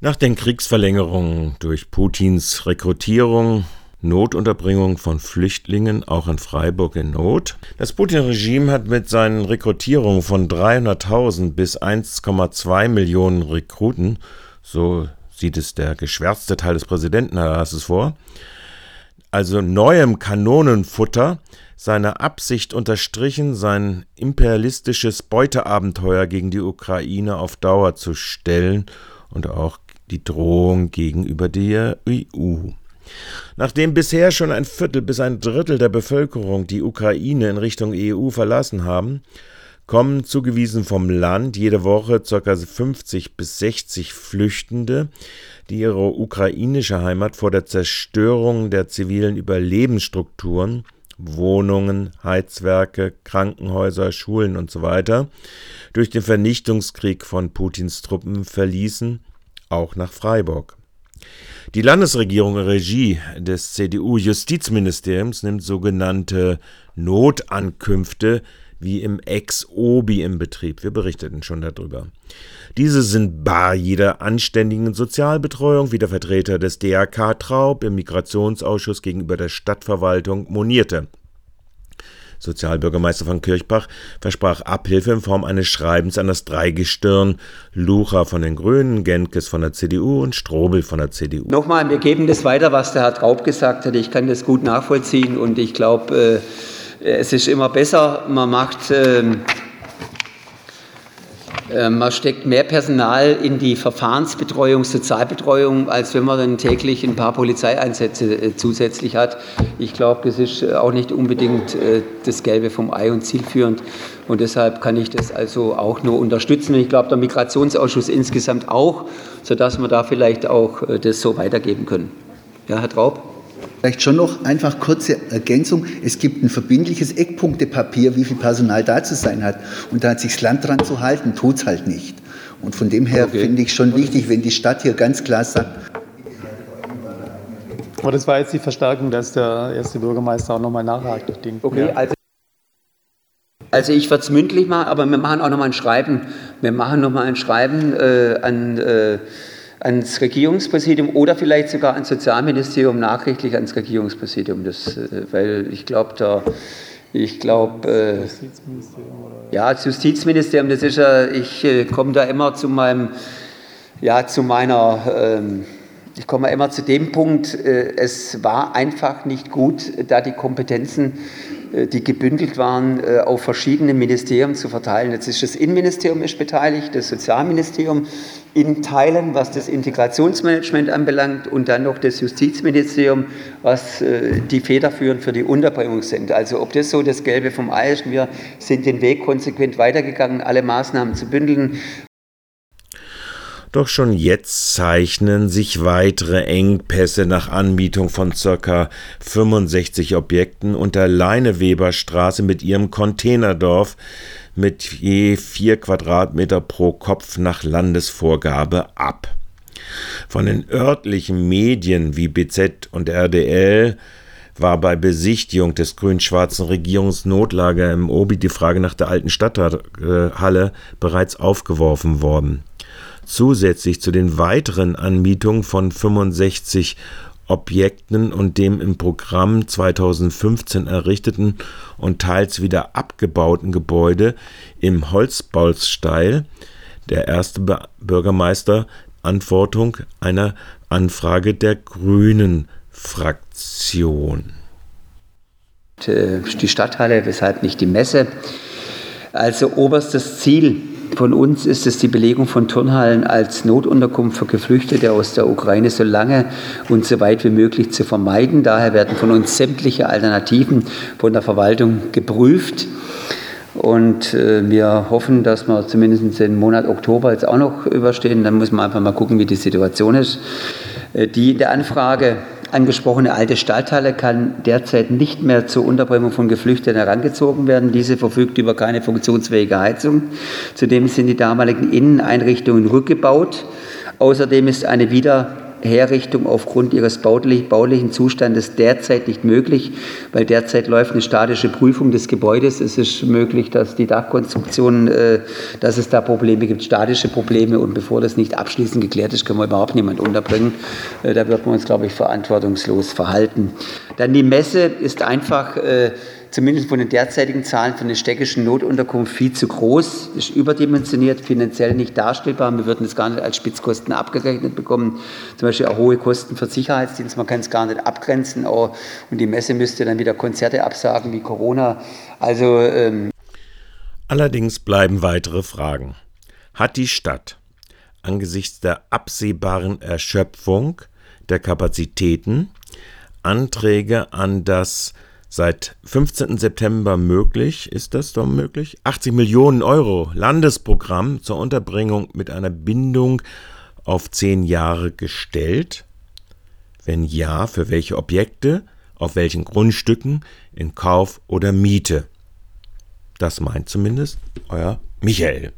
Nach den Kriegsverlängerungen durch Putins Rekrutierung, Notunterbringung von Flüchtlingen, auch in Freiburg in Not. Das Putin-Regime hat mit seinen Rekrutierungen von 300.000 bis 1,2 Millionen Rekruten, so sieht es der geschwärzte Teil des Präsidenten es vor, also neuem Kanonenfutter, seine Absicht unterstrichen, sein imperialistisches Beuteabenteuer gegen die Ukraine auf Dauer zu stellen und auch die Drohung gegenüber der EU. Nachdem bisher schon ein Viertel bis ein Drittel der Bevölkerung die Ukraine in Richtung EU verlassen haben, kommen zugewiesen vom Land jede Woche ca. 50 bis 60 Flüchtende, die ihre ukrainische Heimat vor der Zerstörung der zivilen Überlebensstrukturen Wohnungen, Heizwerke, Krankenhäuser, Schulen usw. So durch den Vernichtungskrieg von Putins Truppen verließen auch nach Freiburg. Die Landesregierung Regie des CDU-Justizministeriums nimmt sogenannte Notankünfte wie im Ex-Obi im Betrieb. Wir berichteten schon darüber. Diese sind bar jeder anständigen Sozialbetreuung, wie der Vertreter des DRK Traub im Migrationsausschuss gegenüber der Stadtverwaltung monierte. Sozialbürgermeister von Kirchbach versprach Abhilfe in Form eines Schreibens an das Dreigestirn Lucha von den Grünen, Genkes von der CDU und Strobel von der CDU. Nochmal, wir geben das weiter, was der Herr Traub gesagt hat. Ich kann das gut nachvollziehen und ich glaube, äh, es ist immer besser, man macht. Äh, man steckt mehr Personal in die Verfahrensbetreuung, Sozialbetreuung, als wenn man dann täglich ein paar Polizeieinsätze äh, zusätzlich hat. Ich glaube, das ist äh, auch nicht unbedingt das Gelbe vom Ei und zielführend. Und deshalb kann ich das also auch nur unterstützen. Und ich glaube, der Migrationsausschuss insgesamt auch, sodass wir da vielleicht auch das so weitergeben können. Ja, Herr Traub? Vielleicht schon noch einfach kurze Ergänzung. Es gibt ein verbindliches Eckpunktepapier, wie viel Personal da zu sein hat. Und da hat sich das Land dran zu halten, tut es halt nicht. Und von dem her okay. finde ich schon wichtig, wenn die Stadt hier ganz klar sagt, aber das war jetzt die Verstärkung, dass der erste Bürgermeister auch nochmal nachhakt. Okay, also, also ich werde es mündlich machen, aber wir machen auch nochmal ein Schreiben. Wir machen nochmal ein Schreiben äh, an äh, ans Regierungspräsidium oder vielleicht sogar ans Sozialministerium, nachrichtlich ans Regierungspräsidium. Das, äh, weil ich glaube, da, ich glaube, äh, ja, das Justizministerium, das ist ja, ich äh, komme da immer zu meinem, ja, zu meiner, ähm, ich komme immer zu dem Punkt, äh, es war einfach nicht gut, da die Kompetenzen die gebündelt waren, äh, auf verschiedene Ministerien zu verteilen. Jetzt ist das Innenministerium ist beteiligt, das Sozialministerium in Teilen, was das Integrationsmanagement anbelangt und dann noch das Justizministerium, was äh, die federführend für die Unterbringung sind. Also ob das so das Gelbe vom Ei ist, wir sind den Weg konsequent weitergegangen, alle Maßnahmen zu bündeln doch schon jetzt zeichnen sich weitere Engpässe nach Anmietung von ca. 65 Objekten unter Leineweberstraße mit ihrem Containerdorf mit je 4 Quadratmeter pro Kopf nach Landesvorgabe ab. Von den örtlichen Medien wie BZ und RDL war bei Besichtigung des grün-schwarzen Regierungsnotlager im Obi die Frage nach der alten Stadthalle bereits aufgeworfen worden zusätzlich zu den weiteren Anmietungen von 65 Objekten und dem im Programm 2015 errichteten und teils wieder abgebauten Gebäude im Holzbaulsteil der erste Bürgermeister Antwortung einer Anfrage der Grünen Fraktion. Die Stadthalle, weshalb nicht die Messe? Also oberstes Ziel von uns ist es die Belegung von Turnhallen als Notunterkunft für Geflüchtete aus der Ukraine so lange und so weit wie möglich zu vermeiden. Daher werden von uns sämtliche Alternativen von der Verwaltung geprüft. Und äh, wir hoffen, dass wir zumindest den Monat Oktober jetzt auch noch überstehen. Dann muss man einfach mal gucken, wie die Situation ist. Äh, die in der Anfrage angesprochene alte Stadthalle kann derzeit nicht mehr zur Unterbringung von Geflüchteten herangezogen werden. Diese verfügt über keine funktionsfähige Heizung. Zudem sind die damaligen Inneneinrichtungen rückgebaut. Außerdem ist eine wieder Herrichtung aufgrund ihres baulichen Zustandes derzeit nicht möglich, weil derzeit läuft eine statische Prüfung des Gebäudes. Es ist möglich, dass die Dachkonstruktion, äh, dass es da Probleme gibt, statische Probleme. Und bevor das nicht abschließend geklärt ist, können wir überhaupt niemand unterbringen. Äh, da wird man uns, glaube ich, verantwortungslos verhalten. Dann die Messe ist einfach äh, zumindest von den derzeitigen Zahlen von der städtischen Notunterkunft viel zu groß, ist überdimensioniert, finanziell nicht darstellbar. Wir würden es gar nicht als Spitzkosten abgerechnet bekommen. Zum Beispiel auch hohe Kosten für Sicherheitsdienst, man kann es gar nicht abgrenzen. Auch, und die Messe müsste dann wieder Konzerte absagen wie Corona. Also ähm Allerdings bleiben weitere Fragen. Hat die Stadt angesichts der absehbaren Erschöpfung der Kapazitäten Anträge an das seit 15. September möglich, ist das doch möglich? 80 Millionen Euro Landesprogramm zur Unterbringung mit einer Bindung auf zehn Jahre gestellt? Wenn ja, für welche Objekte, auf welchen Grundstücken, in Kauf oder Miete? Das meint zumindest euer Michael.